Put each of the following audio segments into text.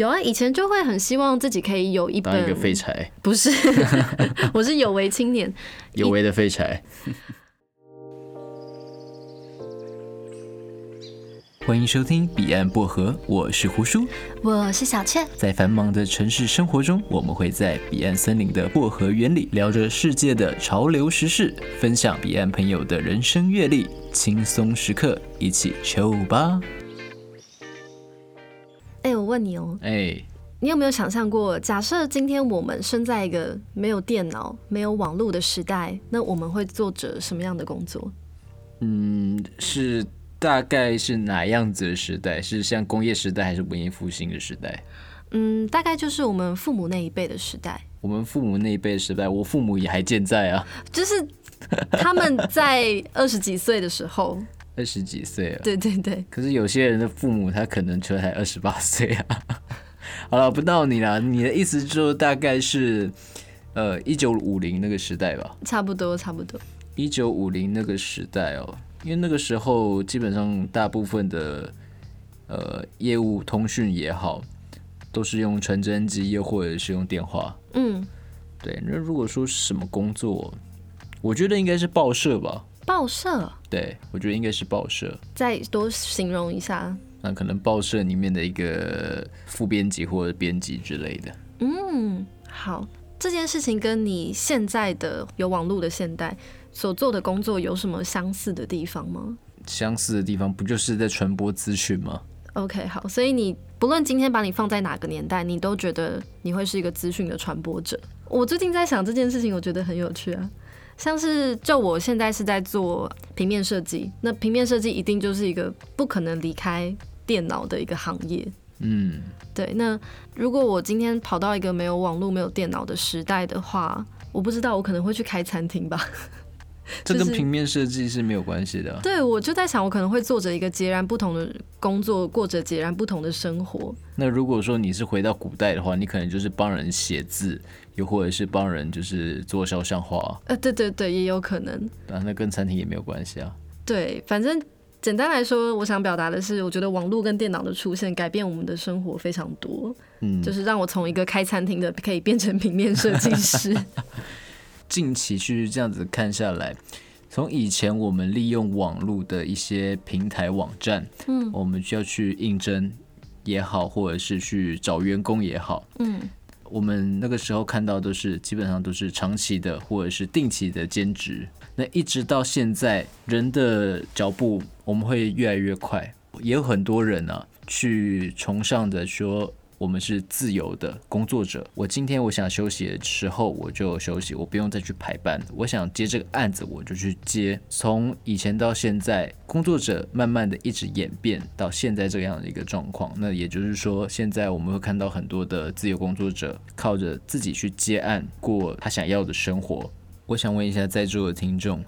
有啊，以前就会很希望自己可以有一本当一个废柴，不是，我是有为青年，有为的废柴。欢迎收听《彼岸薄荷》，我是胡叔，我是小倩。在繁忙的城市生活中，我们会在彼岸森林的薄荷园里聊着世界的潮流时事，分享彼岸朋友的人生阅历，轻松时刻一起 chill 吧。哎、欸，我问你哦，哎、欸，你有没有想象过，假设今天我们生在一个没有电脑、没有网络的时代，那我们会做着什么样的工作？嗯，是。大概是哪样子的时代？是像工业时代，还是文艺复兴的时代？嗯，大概就是我们父母那一辈的时代。我们父母那一辈的时代，我父母也还健在啊。就是他们在二十几岁的时候。二十几岁了？对对对。可是有些人的父母，他可能就才二十八岁啊。好了，不闹你了。你的意思就大概是呃一九五零那个时代吧？差不多，差不多。一九五零那个时代哦。因为那个时候，基本上大部分的呃业务通讯也好，都是用传真机，又或者是用电话。嗯，对。那如果说什么工作，我觉得应该是报社吧。报社？对，我觉得应该是报社。再多形容一下。那可能报社里面的一个副编辑或者编辑之类的。嗯，好。这件事情跟你现在的有网络的现代。所做的工作有什么相似的地方吗？相似的地方不就是在传播资讯吗？OK，好，所以你不论今天把你放在哪个年代，你都觉得你会是一个资讯的传播者。我最近在想这件事情，我觉得很有趣啊。像是就我现在是在做平面设计，那平面设计一定就是一个不可能离开电脑的一个行业。嗯，对。那如果我今天跑到一个没有网络、没有电脑的时代的话，我不知道，我可能会去开餐厅吧。这跟平面设计是没有关系的啊。对，我就在想，我可能会做着一个截然不同的工作，过着截然不同的生活。那如果说你是回到古代的话，你可能就是帮人写字，又或者是帮人就是做肖像画。呃，对对对，也有可能。啊，那跟餐厅也没有关系啊。对，反正简单来说，我想表达的是，我觉得网络跟电脑的出现改变我们的生活非常多。嗯，就是让我从一个开餐厅的可以变成平面设计师。近期去这样子看下来，从以前我们利用网络的一些平台网站，嗯，我们需要去应征也好，或者是去找员工也好，嗯，我们那个时候看到都是基本上都是长期的或者是定期的兼职。那一直到现在，人的脚步我们会越来越快，也有很多人啊去崇尚的说。我们是自由的工作者。我今天我想休息的时候，我就休息，我不用再去排班。我想接这个案子，我就去接。从以前到现在，工作者慢慢的一直演变到现在这样的一个状况。那也就是说，现在我们会看到很多的自由工作者靠着自己去接案，过他想要的生活。我想问一下在座的听众，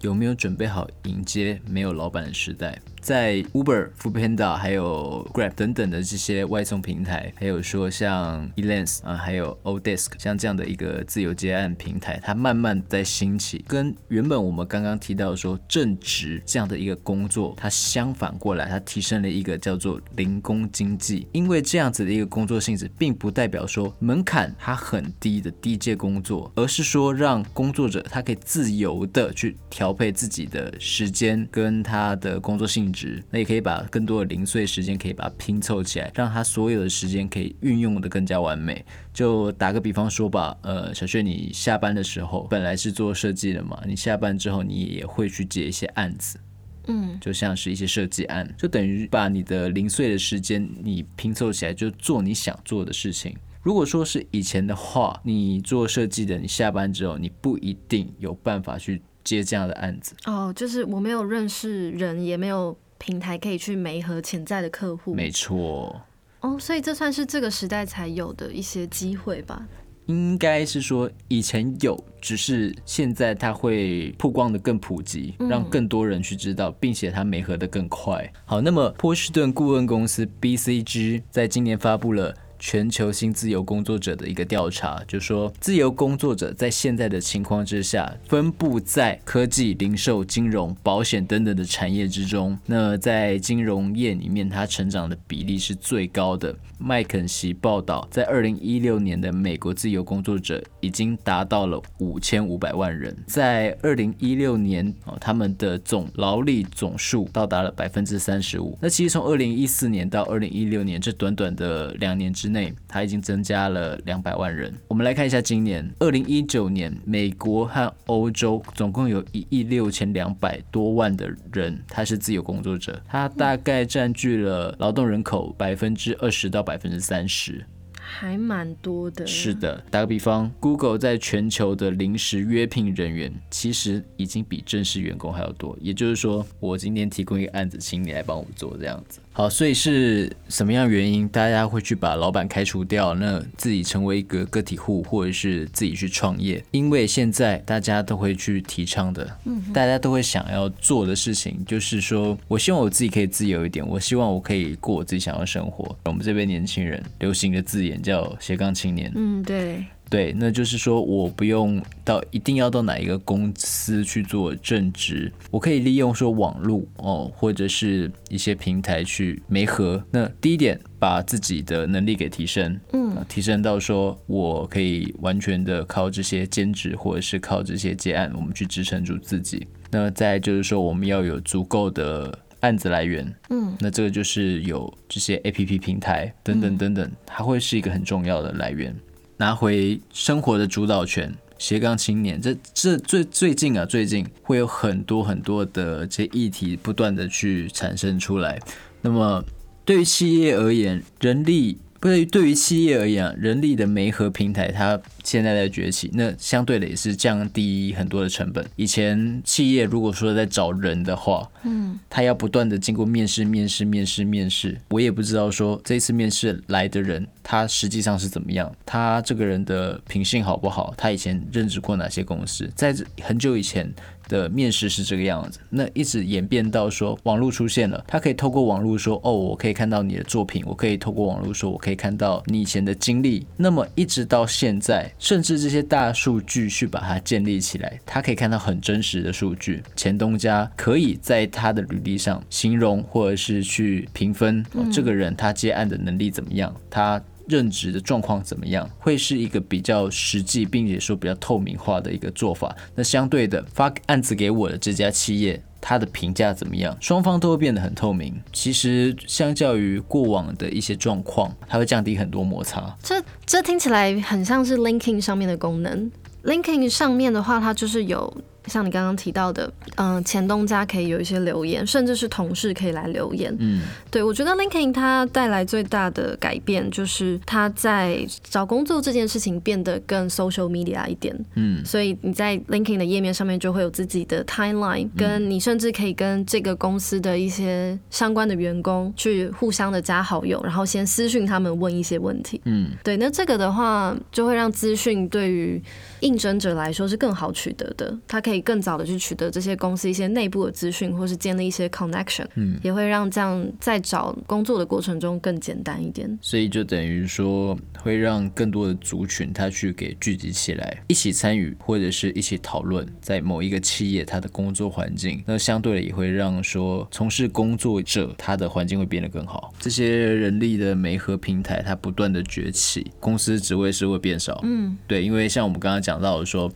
有没有准备好迎接没有老板的时代？在 Uber、Foodpanda 还有 Grab 等等的这些外送平台，还有说像 Elance 啊，还有 Odesk 像这样的一个自由接案平台，它慢慢在兴起。跟原本我们刚刚提到说正职这样的一个工作，它相反过来，它提升了一个叫做零工经济。因为这样子的一个工作性质，并不代表说门槛它很低的低阶工作，而是说让工作者他可以自由的去调配自己的时间跟他的工作性质。那也可以把更多的零碎时间可以把它拼凑起来，让他所有的时间可以运用的更加完美。就打个比方说吧，呃，小薛，你下班的时候本来是做设计的嘛，你下班之后你也会去接一些案子，嗯，就像是一些设计案，就等于把你的零碎的时间你拼凑起来，就做你想做的事情。如果说是以前的话，你做设计的，你下班之后你不一定有办法去接这样的案子。哦，就是我没有认识人，也没有。平台可以去媒合潜在的客户，没错。哦，所以这算是这个时代才有的一些机会吧？应该是说以前有，只是现在它会曝光的更普及，让更多人去知道，并且它媒合的更快。好，那么波士顿顾问公司 BCG 在今年发布了。全球新自由工作者的一个调查，就说自由工作者在现在的情况之下，分布在科技、零售、金融、保险等等的产业之中。那在金融业里面，它成长的比例是最高的。麦肯锡报道，在二零一六年的美国自由工作者已经达到了五千五百万人，在二零一六年，哦他们的总劳力总数到达了百分之三十五。那其实从二零一四年到二零一六年这短短的两年之内，它已经增加了两百万人。我们来看一下今年二零一九年，美国和欧洲总共有一亿六千两百多万的人，他是自由工作者，他大概占据了劳动人口百分之二十到百。百分之三十，还蛮多的。是的，打个比方，Google 在全球的临时约聘人员，其实已经比正式员工还要多。也就是说，我今天提供一个案子，请你来帮我做这样子。好，所以是什么样原因，大家会去把老板开除掉，那自己成为一个个体户，或者是自己去创业？因为现在大家都会去提倡的，嗯，大家都会想要做的事情，就是说我希望我自己可以自由一点，我希望我可以过我自己想要的生活。我们这边年轻人流行的字眼叫斜杠青年，嗯，对。对，那就是说，我不用到一定要到哪一个公司去做正职，我可以利用说网络哦，或者是一些平台去媒合。那第一点，把自己的能力给提升，嗯，提升到说我可以完全的靠这些兼职或者是靠这些接案，我们去支撑住自己。那再就是说，我们要有足够的案子来源，嗯，那这个就是有这些 APP 平台等等等等，它会是一个很重要的来源。拿回生活的主导权，斜杠青年，这这最最近啊，最近会有很多很多的这些议题不断的去产生出来。那么对于企业而言，人力。对于对于企业而言，人力的媒合平台它现在在崛起，那相对的也是降低很多的成本。以前企业如果说在找人的话，嗯，他要不断的经过面试、面试、面试、面试，我也不知道说这次面试来的人他实际上是怎么样，他这个人的品性好不好，他以前任职过哪些公司，在很久以前。的面试是这个样子，那一直演变到说网络出现了，他可以透过网络说，哦，我可以看到你的作品，我可以透过网络说，我可以看到你以前的经历，那么一直到现在，甚至这些大数据去把它建立起来，他可以看到很真实的数据，前东家可以在他的履历上形容或者是去评分，这个人他接案的能力怎么样，他。任职的状况怎么样？会是一个比较实际，并且说比较透明化的一个做法。那相对的，发案子给我的这家企业，它的评价怎么样？双方都会变得很透明。其实，相较于过往的一些状况，它会降低很多摩擦。这这听起来很像是 Linking 上面的功能。Linking 上面的话，它就是有。像你刚刚提到的，嗯、呃，前东家可以有一些留言，甚至是同事可以来留言。嗯，对，我觉得 LinkedIn 它带来最大的改变，就是它在找工作这件事情变得更 social media 一点。嗯，所以你在 LinkedIn 的页面上面就会有自己的 timeline，跟你甚至可以跟这个公司的一些相关的员工去互相的加好友，然后先私讯他们问一些问题。嗯，对，那这个的话就会让资讯对于应征者来说是更好取得的，他可以更早的去取得这些公司一些内部的资讯，或是建立一些 connection，嗯，也会让这样在找工作的过程中更简单一点。所以就等于说，会让更多的族群他去给聚集起来，一起参与或者是一起讨论，在某一个企业他的工作环境，那相对的也会让说从事工作者他的环境会变得更好。这些人力的媒合平台它不断的崛起，公司职位是会变少，嗯，对，因为像我们刚刚讲。讲到说，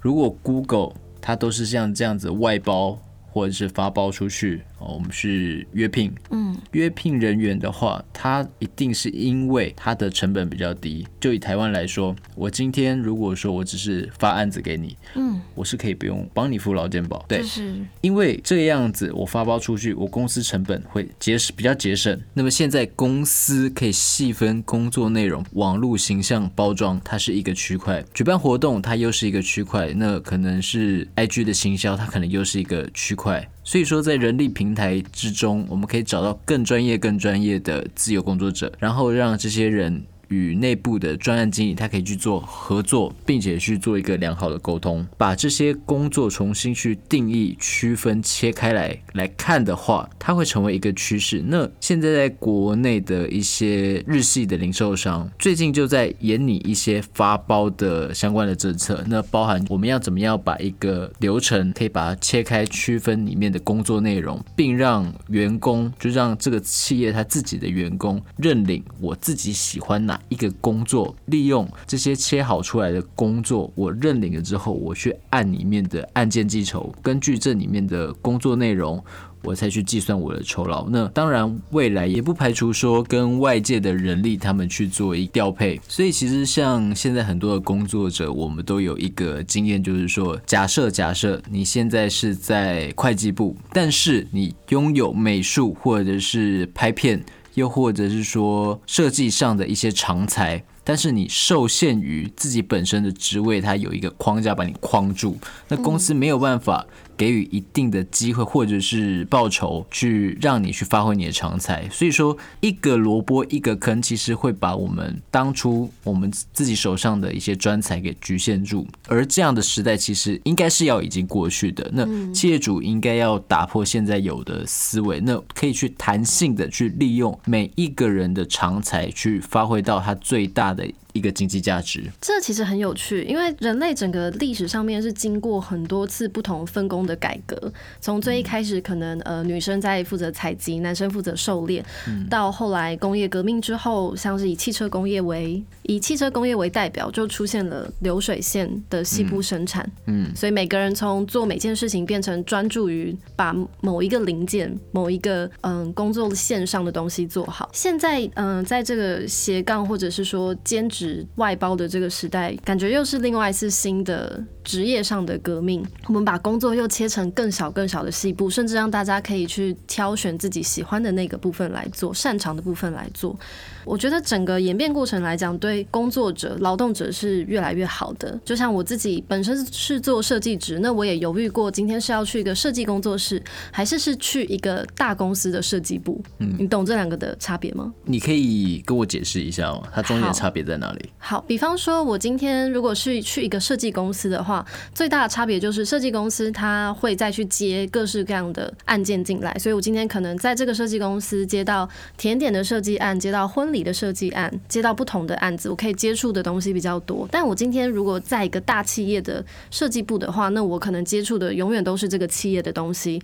如果 Google 它都是像这样子外包或者是发包出去。我们是约聘，嗯，约聘人员的话，他一定是因为他的成本比较低。就以台湾来说，我今天如果说我只是发案子给你，嗯，我是可以不用帮你付劳健保，对，是，因为这个样子我发包出去，我公司成本会节省，比较节省。那么现在公司可以细分工作内容，网络形象包装，它是一个区块；举办活动，它又是一个区块。那可能是 IG 的行销，它可能又是一个区块。所以说，在人力平台之中，我们可以找到更专业、更专业的自由工作者，然后让这些人与内部的专案经理，他可以去做合作，并且去做一个良好的沟通，把这些工作重新去定义、区分、切开来来看的话，它会成为一个趋势。那现在在国内的一些日系的零售商，最近就在研拟一些发包的相关的政策，那包含我们要怎么样把一个流程可以把它切开、区分里面的工作内容，并让员工就让这个企业他自己的员工认领我自己喜欢哪一个工作，利用这些切好出来的工作，我认领了之后，我去按里面的案件计酬，根据这里面的工作内容，我才去计算我的酬劳。那当然，未来也不排除说跟外界的人力他们去做一调配。所以其实像现在很多的工作者，我们都有一个经验，就是说，假设假设你现在是在会计部，但是你拥有美术或者是拍片。又或者是说设计上的一些长才，但是你受限于自己本身的职位，它有一个框架把你框住，那公司没有办法。给予一定的机会或者是报酬，去让你去发挥你的长才。所以说，一个萝卜一个坑，其实会把我们当初我们自己手上的一些专才给局限住。而这样的时代，其实应该是要已经过去的。那企业主应该要打破现在有的思维，那可以去弹性的去利用每一个人的长才，去发挥到他最大的。一个经济价值，这其实很有趣，因为人类整个历史上面是经过很多次不同分工的改革，从最一开始可能呃女生在负责采集，男生负责狩猎，到后来工业革命之后，像是以汽车工业为以汽车工业为代表，就出现了流水线的细部生产，嗯，所以每个人从做每件事情变成专注于把某一个零件、某一个嗯工作线上的东西做好。现在嗯在这个斜杠或者是说兼职。外包的这个时代，感觉又是另外一次新的职业上的革命。我们把工作又切成更小、更小的细部，甚至让大家可以去挑选自己喜欢的那个部分来做，擅长的部分来做。我觉得整个演变过程来讲，对工作者、劳动者是越来越好的。就像我自己本身是做设计职，那我也犹豫过，今天是要去一个设计工作室，还是是去一个大公司的设计部？嗯，你懂这两个的差别吗？你可以跟我解释一下吗？它中间的差别在哪里？好，好，比方说，我今天如果是去一个设计公司的话，最大的差别就是设计公司他会再去接各式各样的案件进来，所以我今天可能在这个设计公司接到甜点的设计案，接到婚礼的设计案，接到不同的案子，我可以接触的东西比较多。但我今天如果在一个大企业的设计部的话，那我可能接触的永远都是这个企业的东西。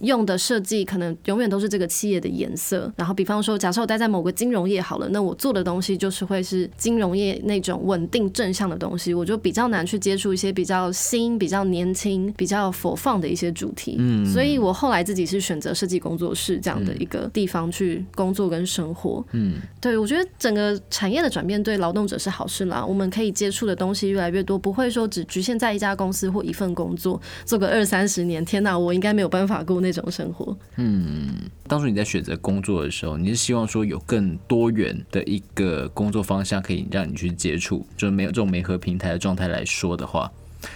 用的设计可能永远都是这个企业的颜色，然后比方说，假设我待在某个金融业好了，那我做的东西就是会是金融业那种稳定正向的东西，我就比较难去接触一些比较新、比较年轻、比较 for fun 的一些主题。嗯，所以我后来自己是选择设计工作室这样的一个地方去工作跟生活。嗯，对，我觉得整个产业的转变对劳动者是好事啦，我们可以接触的东西越来越多，不会说只局限在一家公司或一份工作做个二三十年。天哪，我应该没有办法过那。那种生活，嗯，当初你在选择工作的时候，你是希望说有更多元的一个工作方向可以让你去接触，就是没有这种媒合平台的状态来说的话，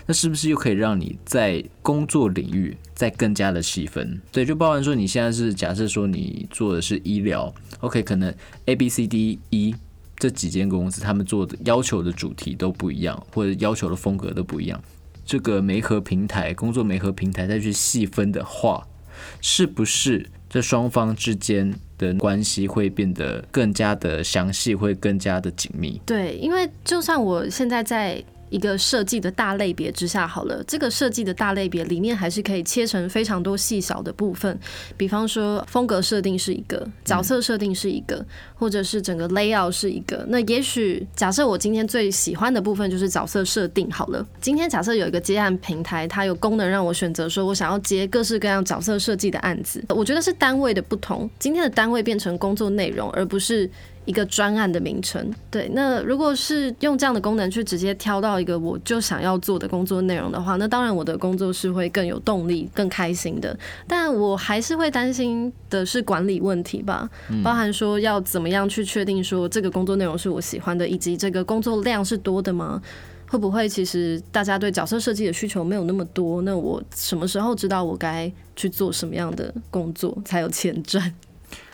那是不是又可以让你在工作领域再更加的细分？对，就包含说你现在是假设说你做的是医疗，OK，可能 A、B、C、D、E 这几间公司，他们做的要求的主题都不一样，或者要求的风格都不一样。这个媒合平台工作媒合平台再去细分的话。是不是这双方之间的关系会变得更加的详细，会更加的紧密？对，因为就算我现在在。一个设计的大类别之下，好了，这个设计的大类别里面还是可以切成非常多细小的部分，比方说风格设定是一个，角色设定是一个，或者是整个 layout 是一个。那也许假设我今天最喜欢的部分就是角色设定好了。今天假设有一个接案平台，它有功能让我选择说我想要接各式各样角色设计的案子，我觉得是单位的不同，今天的单位变成工作内容，而不是。一个专案的名称，对。那如果是用这样的功能去直接挑到一个我就想要做的工作内容的话，那当然我的工作是会更有动力、更开心的。但我还是会担心的是管理问题吧，包含说要怎么样去确定说这个工作内容是我喜欢的，以及这个工作量是多的吗？会不会其实大家对角色设计的需求没有那么多？那我什么时候知道我该去做什么样的工作才有钱赚？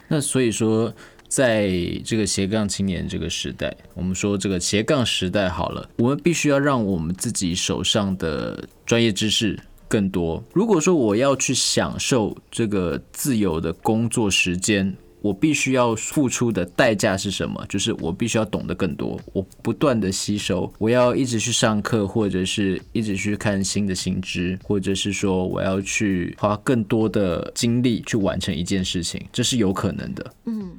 那所以说。在这个斜杠青年这个时代，我们说这个斜杠时代好了，我们必须要让我们自己手上的专业知识更多。如果说我要去享受这个自由的工作时间，我必须要付出的代价是什么？就是我必须要懂得更多，我不断的吸收，我要一直去上课，或者是一直去看新的新知，或者是说我要去花更多的精力去完成一件事情，这是有可能的。嗯。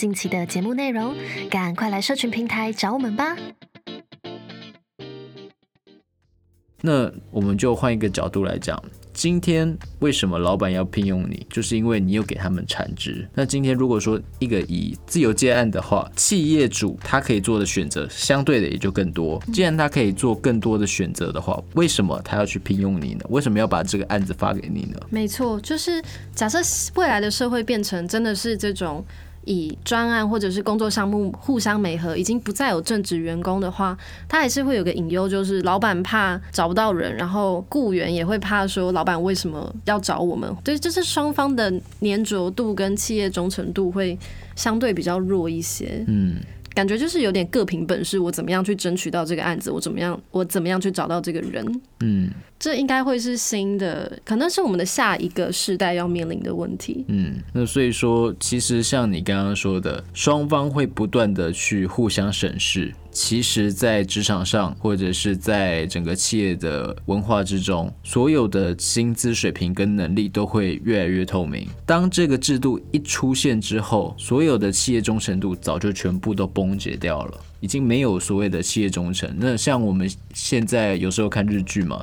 近期的节目内容，赶快来社群平台找我们吧。那我们就换一个角度来讲，今天为什么老板要聘用你？就是因为你有给他们产值。那今天如果说一个以自由接案的话，企业主他可以做的选择相对的也就更多。既然他可以做更多的选择的话，为什么他要去聘用你呢？为什么要把这个案子发给你呢？没错，就是假设未来的社会变成真的是这种。以专案或者是工作项目互相美合，已经不再有正职员工的话，他还是会有个隐忧，就是老板怕找不到人，然后雇员也会怕说老板为什么要找我们？对，就是双方的粘着度跟企业忠诚度会相对比较弱一些。嗯。感觉就是有点各凭本事，我怎么样去争取到这个案子，我怎么样，我怎么样去找到这个人，嗯，这应该会是新的，可能是我们的下一个世代要面临的问题，嗯，那所以说，其实像你刚刚说的，双方会不断的去互相审视。其实，在职场上，或者是在整个企业的文化之中，所有的薪资水平跟能力都会越来越透明。当这个制度一出现之后，所有的企业忠诚度早就全部都崩解掉了，已经没有所谓的企业忠诚。那像我们现在有时候看日剧嘛，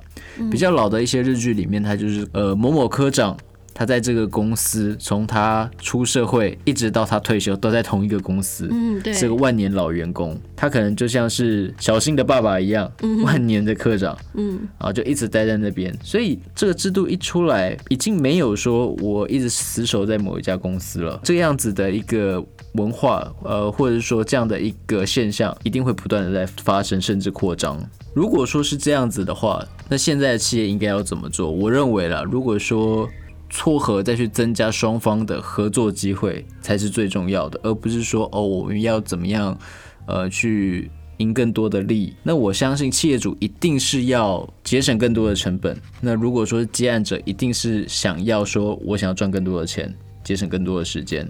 比较老的一些日剧里面，它就是呃某某科长。他在这个公司，从他出社会一直到他退休，都在同一个公司，嗯，对，是个万年老员工。他可能就像是小新的爸爸一样，嗯，万年的科长，嗯，然后就一直待在那边。所以这个制度一出来，已经没有说我一直死守在某一家公司了。这样子的一个文化，呃，或者是说这样的一个现象，一定会不断的在发生，甚至扩张。如果说是这样子的话，那现在的企业应该要怎么做？我认为啦，如果说撮合再去增加双方的合作机会才是最重要的，而不是说哦，我们要怎么样，呃，去赢更多的利。那我相信企业主一定是要节省更多的成本。那如果说接案者一定是想要说，我想要赚更多的钱，节省更多的时间。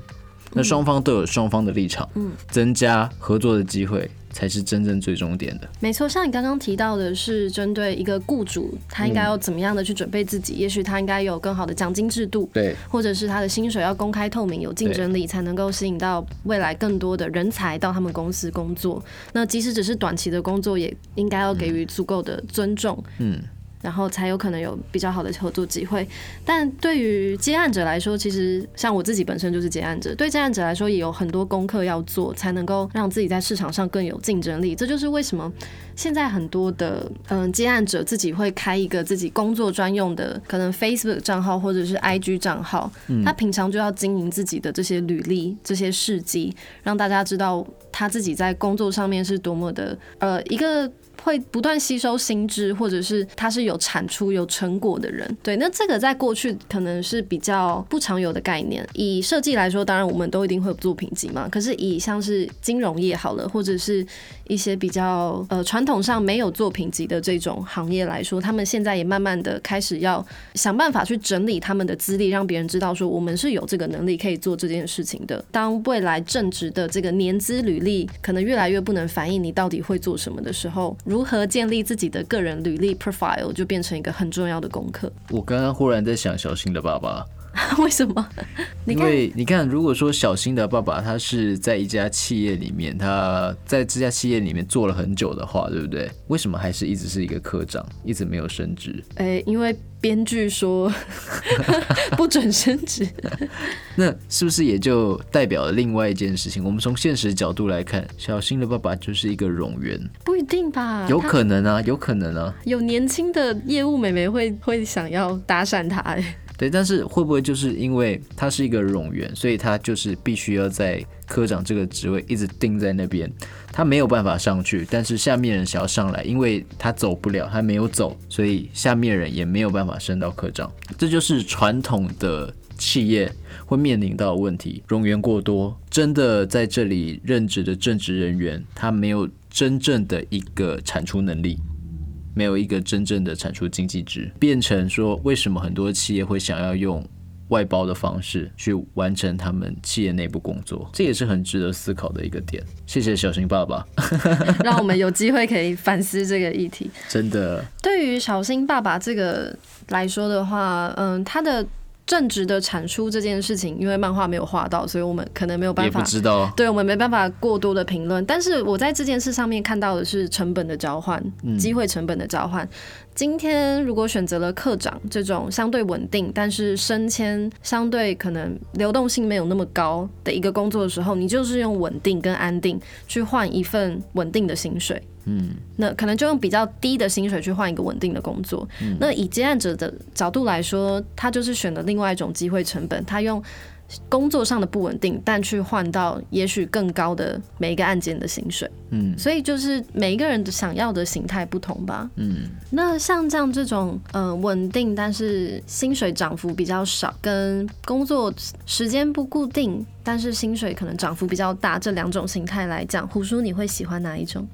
那双方都有双方的立场，嗯，增加合作的机会。才是真正最终点的。没错，像你刚刚提到的是针对一个雇主，他应该要怎么样的去准备自己？嗯、也许他应该有更好的奖金制度，对，或者是他的薪水要公开透明、有竞争力，才能够吸引到未来更多的人才到他们公司工作。那即使只是短期的工作，也应该要给予足够的尊重。嗯。嗯然后才有可能有比较好的合作机会，但对于接案者来说，其实像我自己本身就是接案者，对接案者来说也有很多功课要做，才能够让自己在市场上更有竞争力。这就是为什么现在很多的嗯接案者自己会开一个自己工作专用的可能 Facebook 账号或者是 IG 账号，他平常就要经营自己的这些履历、这些事迹，让大家知道他自己在工作上面是多么的呃一个。会不断吸收新知，或者是他是有产出、有成果的人。对，那这个在过去可能是比较不常有的概念。以设计来说，当然我们都一定会有作品集嘛。可是以像是金融业好了，或者是一些比较呃传统上没有作品集的这种行业来说，他们现在也慢慢的开始要想办法去整理他们的资历，让别人知道说我们是有这个能力可以做这件事情的。当未来正职的这个年资履历可能越来越不能反映你到底会做什么的时候，如何建立自己的个人履历 profile 就变成一个很重要的功课。我刚刚忽然在想小新的爸爸，为什么？因为你看，如果说小新的爸爸他是在一家企业里面，他在这家企业里面做了很久的话，对不对？为什么还是一直是一个科长，一直没有升职？哎、欸，因为编剧说不准升职。那是不是也就代表了另外一件事情？我们从现实角度来看，小新的爸爸就是一个冗员，不一定吧？有可能啊，有可能啊，有年轻的业务美眉会会想要搭讪他、欸，哎。对，但是会不会就是因为他是一个冗员，所以他就是必须要在科长这个职位一直定在那边，他没有办法上去，但是下面人想要上来，因为他走不了，他没有走，所以下面人也没有办法升到科长。这就是传统的企业会面临到问题，冗员过多，真的在这里任职的正职人员，他没有真正的一个产出能力。没有一个真正的产出经济值，变成说，为什么很多企业会想要用外包的方式去完成他们企业内部工作？这也是很值得思考的一个点。谢谢小新爸爸，让我们有机会可以反思这个议题。真的，对于小新爸爸这个来说的话，嗯，他的。正直的产出这件事情，因为漫画没有画到，所以我们可能没有办法。也不知道。对，我们没办法过多的评论。但是我在这件事上面看到的是成本的交换，机会成本的交换。嗯今天如果选择了课长这种相对稳定，但是升迁相对可能流动性没有那么高的一个工作的时候，你就是用稳定跟安定去换一份稳定的薪水。嗯，那可能就用比较低的薪水去换一个稳定的工作。嗯，那以接案者的角度来说，他就是选了另外一种机会成本，他用。工作上的不稳定，但去换到也许更高的每一个案件的薪水，嗯，所以就是每一个人的想要的形态不同吧，嗯，那像这样这种呃稳定，但是薪水涨幅比较少，跟工作时间不固定，但是薪水可能涨幅比较大，这两种形态来讲，胡叔你会喜欢哪一种？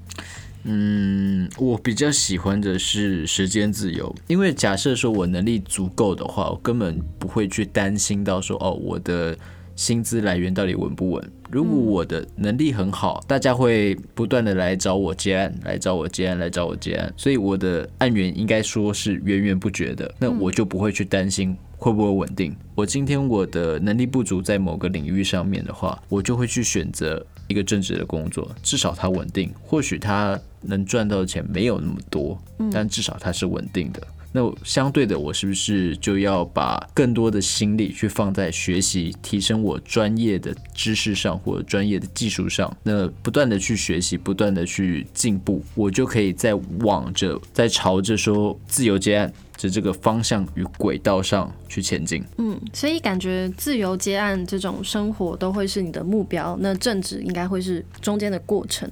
嗯，我比较喜欢的是时间自由，因为假设说我能力足够的话，我根本不会去担心到说哦，我的薪资来源到底稳不稳。如果我的能力很好，大家会不断的来找我接案，来找我接案，来找我接案，所以我的案源应该说是源源不绝的，那我就不会去担心会不会稳定。我今天我的能力不足在某个领域上面的话，我就会去选择一个正职的工作，至少它稳定，或许它。能赚到的钱没有那么多，但至少它是稳定的。那相对的，我是不是就要把更多的心力去放在学习、提升我专业的知识上，或者专业的技术上？那不断的去学习，不断的去进步，我就可以在往着、在朝着说自由接案的这个方向与轨道上去前进。嗯，所以感觉自由接案这种生活都会是你的目标，那正职应该会是中间的过程。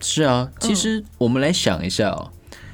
是啊，其实我们来想一下哦，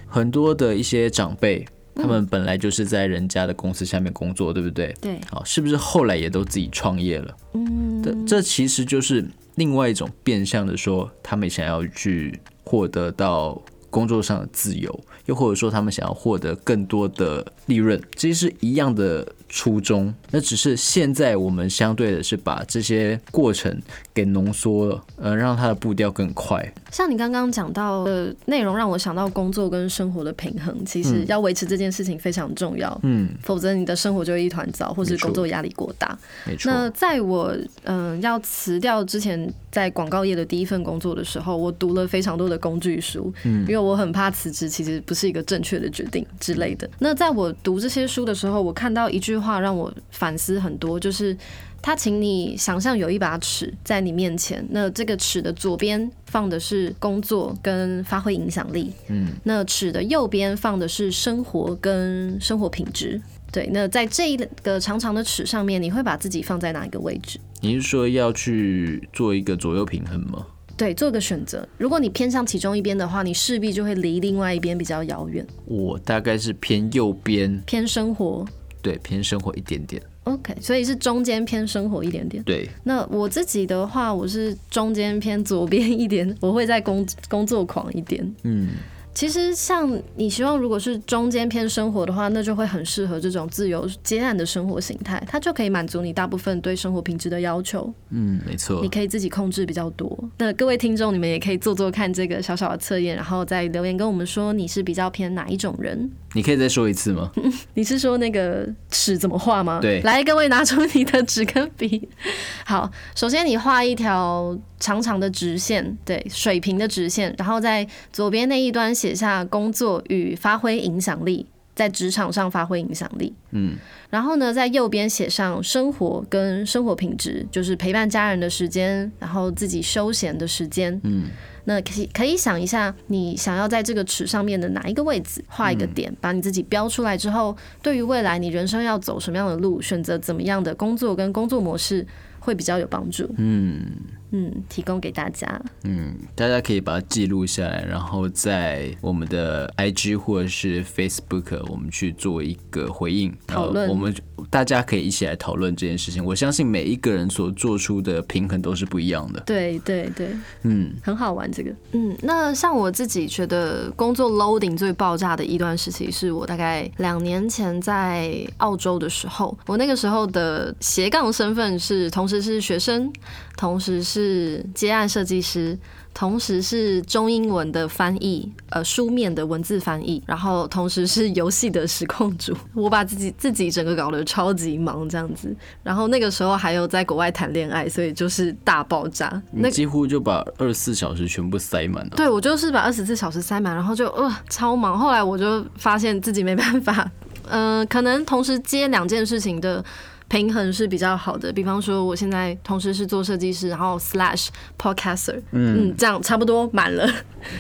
很多的一些长辈，他们本来就是在人家的公司下面工作，对不对？对，好，是不是后来也都自己创业了？嗯，这这其实就是另外一种变相的说，他们想要去获得到工作上的自由，又或者说他们想要获得更多的利润，其实是一样的。初衷，那只是现在我们相对的是把这些过程给浓缩了，呃，让它的步调更快。像你刚刚讲到的内容，让我想到工作跟生活的平衡，其实要维持这件事情非常重要，嗯，否则你的生活就会一团糟，或是工作压力过大。没错。那在我嗯、呃、要辞掉之前，在广告业的第一份工作的时候，我读了非常多的工具书，嗯，因为我很怕辞职其实不是一个正确的决定之类的。那在我读这些书的时候，我看到一句。话让我反思很多，就是他请你想象有一把尺在你面前，那这个尺的左边放的是工作跟发挥影响力，嗯，那尺的右边放的是生活跟生活品质，对，那在这一个长长的尺上面，你会把自己放在哪一个位置？你是说要去做一个左右平衡吗？对，做个选择。如果你偏向其中一边的话，你势必就会离另外一边比较遥远。我大概是偏右边，偏生活。对，偏生活一点点。OK，所以是中间偏生活一点点。对，那我自己的话，我是中间偏左边一点，我会再工工作狂一点。嗯，其实像你希望如果是中间偏生活的话，那就会很适合这种自由接案的生活形态，它就可以满足你大部分对生活品质的要求。嗯，没错，你可以自己控制比较多。那各位听众，你们也可以做做看这个小小的测验，然后再留言跟我们说你是比较偏哪一种人。你可以再说一次吗？你是说那个尺怎么画吗？对，来，各位拿出你的纸跟笔。好，首先你画一条长长的直线，对，水平的直线，然后在左边那一端写下工作与发挥影响力，在职场上发挥影响力。嗯，然后呢，在右边写上生活跟生活品质，就是陪伴家人的时间，然后自己休闲的时间。嗯。那可以可以想一下，你想要在这个尺上面的哪一个位置画一个点，把你自己标出来之后，对于未来你人生要走什么样的路，选择怎么样的工作跟工作模式，会比较有帮助。嗯。嗯，提供给大家。嗯，大家可以把它记录下来，然后在我们的 IG 或者是 Facebook，我们去做一个回应讨论。我们大家可以一起来讨论这件事情。我相信每一个人所做出的平衡都是不一样的。对对对，嗯，很好玩这个。嗯，那像我自己觉得工作 loading 最爆炸的一段时期，是我大概两年前在澳洲的时候。我那个时候的斜杠身份是同时是学生，同时是。接案设计师，同时是中英文的翻译，呃，书面的文字翻译，然后同时是游戏的实控主。我把自己自己整个搞得超级忙这样子，然后那个时候还有在国外谈恋爱，所以就是大爆炸。那几乎就把二十四小时全部塞满了。对，我就是把二十四小时塞满，然后就呃超忙。后来我就发现自己没办法，嗯、呃，可能同时接两件事情的。平衡是比较好的，比方说我现在同时是做设计师，然后 slash podcaster，嗯，嗯，这样差不多满了，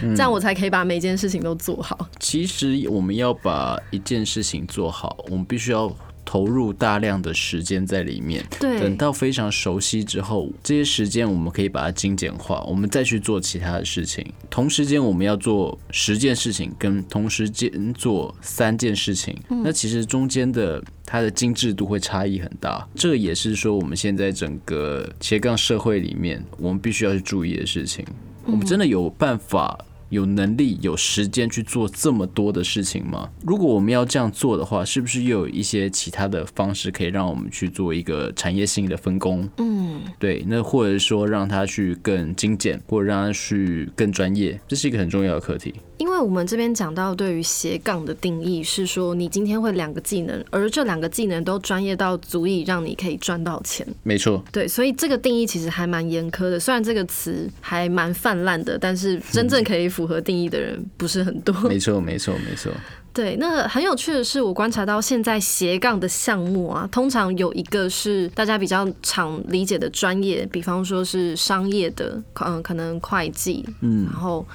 嗯，这样我才可以把每件事情都做好。其实我们要把一件事情做好，我们必须要。投入大量的时间在里面，对，等到非常熟悉之后，这些时间我们可以把它精简化，我们再去做其他的事情。同时间我们要做十件事情，跟同时间做三件事情，嗯，那其实中间的它的精致度会差异很大。这个也是说我们现在整个斜杠社会里面，我们必须要去注意的事情。我们真的有办法，有能力、有时间去做这么多的事情吗？如果我们要这样做的话，是不是又有一些其他的方式可以让我们去做一个产业性的分工？嗯，对，那或者说让它去更精简，或者让它去更专业，这是一个很重要的课题。因为我们这边讲到对于斜杠的定义是说，你今天会两个技能，而这两个技能都专业到足以让你可以赚到钱。没错，对，所以这个定义其实还蛮严苛的。虽然这个词还蛮泛滥的，但是真正可以符合定义的人不是很多。没错，没错，没错。对，那很有趣的是，我观察到现在斜杠的项目啊，通常有一个是大家比较常理解的专业，比方说是商业的，嗯，可能会计，嗯，然后。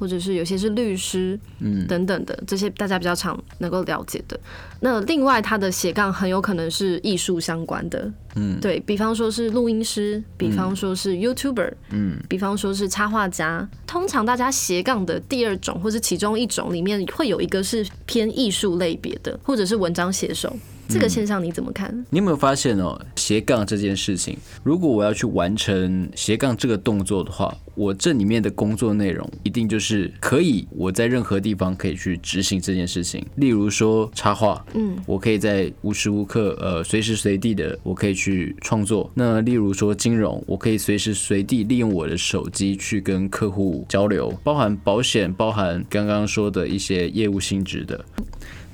或者是有些是律师，嗯，等等的这些大家比较常能够了解的。那另外，他的斜杠很有可能是艺术相关的，嗯，对，比方说是录音师，比方说是 YouTuber，嗯，比方说是插画家。通常大家斜杠的第二种或是其中一种里面会有一个是偏艺术类别的，或者是文章写手。这个现象你怎么看？嗯，你有没有发现哦，斜杠这件事情，如果我要去完成斜杠这个动作的话，我这里面的工作内容一定就是可以我在任何地方可以去执行这件事情。例如说插画，嗯，我可以在无时无刻，呃，随时随地的我可以去创作。那例如说金融，我可以随时随地利用我的手机去跟客户交流，包含保险，包含刚刚说的一些业务性质的。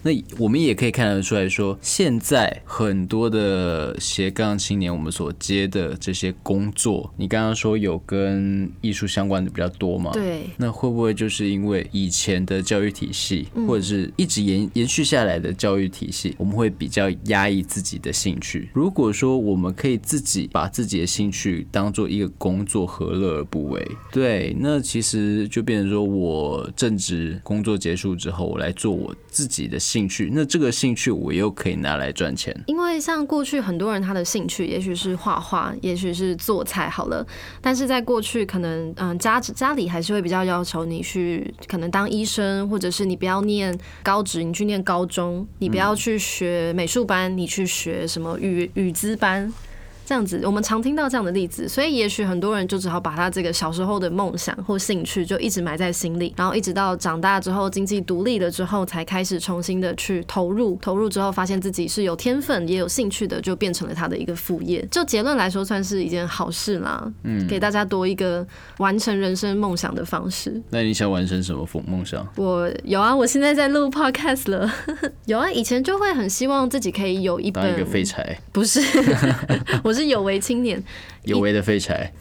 那我们也可以看得出来说，现在很多的斜杠青年，我们所接的这些工作，你刚刚说有跟艺术相关的比较多嘛？对。那会不会就是因为以前的教育体系，或者是一直延延续下来的教育体系，我们会比较压抑自己的兴趣？如果说我们可以自己把自己的兴趣当做一个工作，何乐而不为？对，那其实就变成说我正职工作结束之后，我来做我自己的兴趣。兴趣，那这个兴趣我又可以拿来赚钱。因为像过去很多人他的兴趣也许是画画，也许是做菜好了，但是在过去可能嗯家家里还是会比较要求你去可能当医生，或者是你不要念高职，你去念高中，你不要去学美术班，你去学什么语语资班。这样子，我们常听到这样的例子，所以也许很多人就只好把他这个小时候的梦想或兴趣就一直埋在心里，然后一直到长大之后经济独立了之后，才开始重新的去投入。投入之后发现自己是有天分也有兴趣的，就变成了他的一个副业。就结论来说，算是一件好事啦。嗯，给大家多一个完成人生梦想的方式。那你想完成什么梦梦想？我有啊，我现在在录 podcast 了。有啊，以前就会很希望自己可以有一本当一个废柴，不是，我 是有为青年，有为的废柴。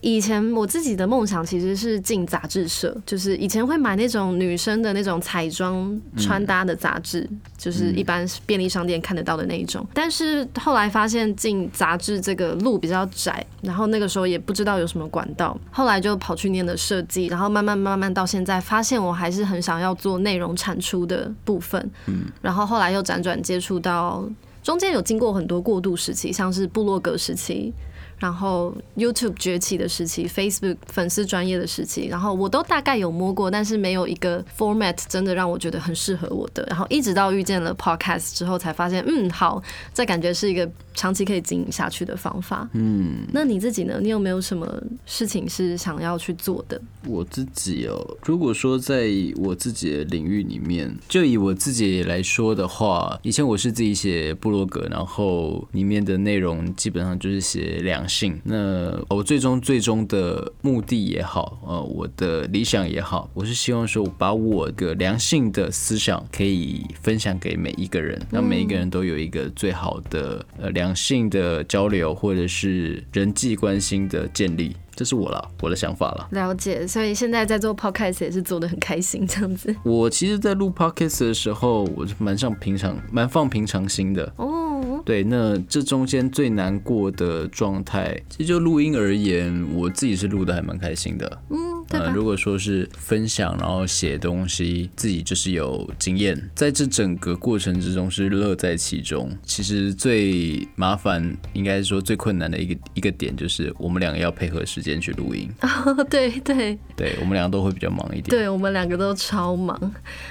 以前我自己的梦想其实是进杂志社，就是以前会买那种女生的那种彩妆穿搭的杂志，嗯，就是一般便利商店看得到的那一种。但是后来发现进杂志这个路比较窄，然后那个时候也不知道有什么管道，后来就跑去念的设计，然后慢慢慢慢到现在，发现我还是很想要做内容产出的部分。嗯，然后后来又辗转接触到，中间有经过很多过渡时期，像是布洛格时期。然后 YouTube 崛起的时期，Facebook 粉丝专业的时期，然后我都大概有摸过，但是没有一个 format 真的让我觉得很适合我的。然后一直到遇见了 Podcast 之后，才发现，嗯，好，这感觉是一个长期可以经营下去的方法。嗯，那你自己呢？你有没有什么事情是想要去做的？我自己哦，如果说在我自己的领域里面，就以我自己来说的话，以前我是自己写部落格，然后里面的内容基本上就是写两性。那我最终最终的目的也好，呃，我的理想也好，我是希望说，我把我的良性的思想可以分享给每一个人，让每一个人都有一个最好的呃良性的交流，或者是人际关系的建立。这是我了，我的想法了。了解，所以现在在做 podcast 也是做的很开心，这样子。我其实，在录 podcast 的时候，我是蛮像平常，蛮放平常心的。哦，对，那这中间最难过的状态，其实就录音而言，我自己是录的还蛮开心的。嗯。呃，如果说是分享，然后写东西，自己就是有经验，在这整个过程之中是乐在其中。其实最麻烦，应该是说最困难的一个一个点，就是我们两个要配合时间去录音。哦，对对对，我们两个都会比较忙一点。对，我们两个都超忙。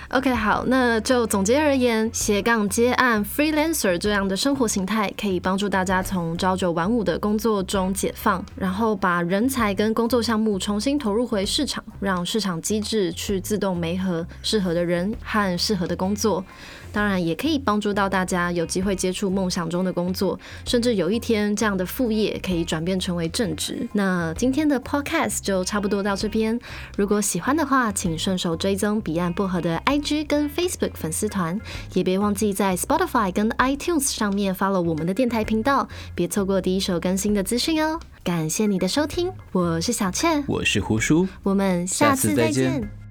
OK，好，那就总结而言，斜杠接案 freelancer 这样的生活形态，可以帮助大家从朝九晚五的工作中解放，然后把人才跟工作项目重新投入回。市场，让市场机制去自动媒合适合的人和适合的工作，当然也可以帮助到大家有机会接触梦想中的工作，甚至有一天这样的副业可以转变成为正职。那今天的 Podcast 就差不多到这边，如果喜欢的话，请顺手追踪彼岸薄荷的 IG 跟 Facebook 粉丝团，也别忘记在 Spotify 跟 iTunes 上面 follow 我们的电台频道，别错过第一手更新的资讯哦。感谢你的收听，我是小倩，我是胡叔，我们下次再见。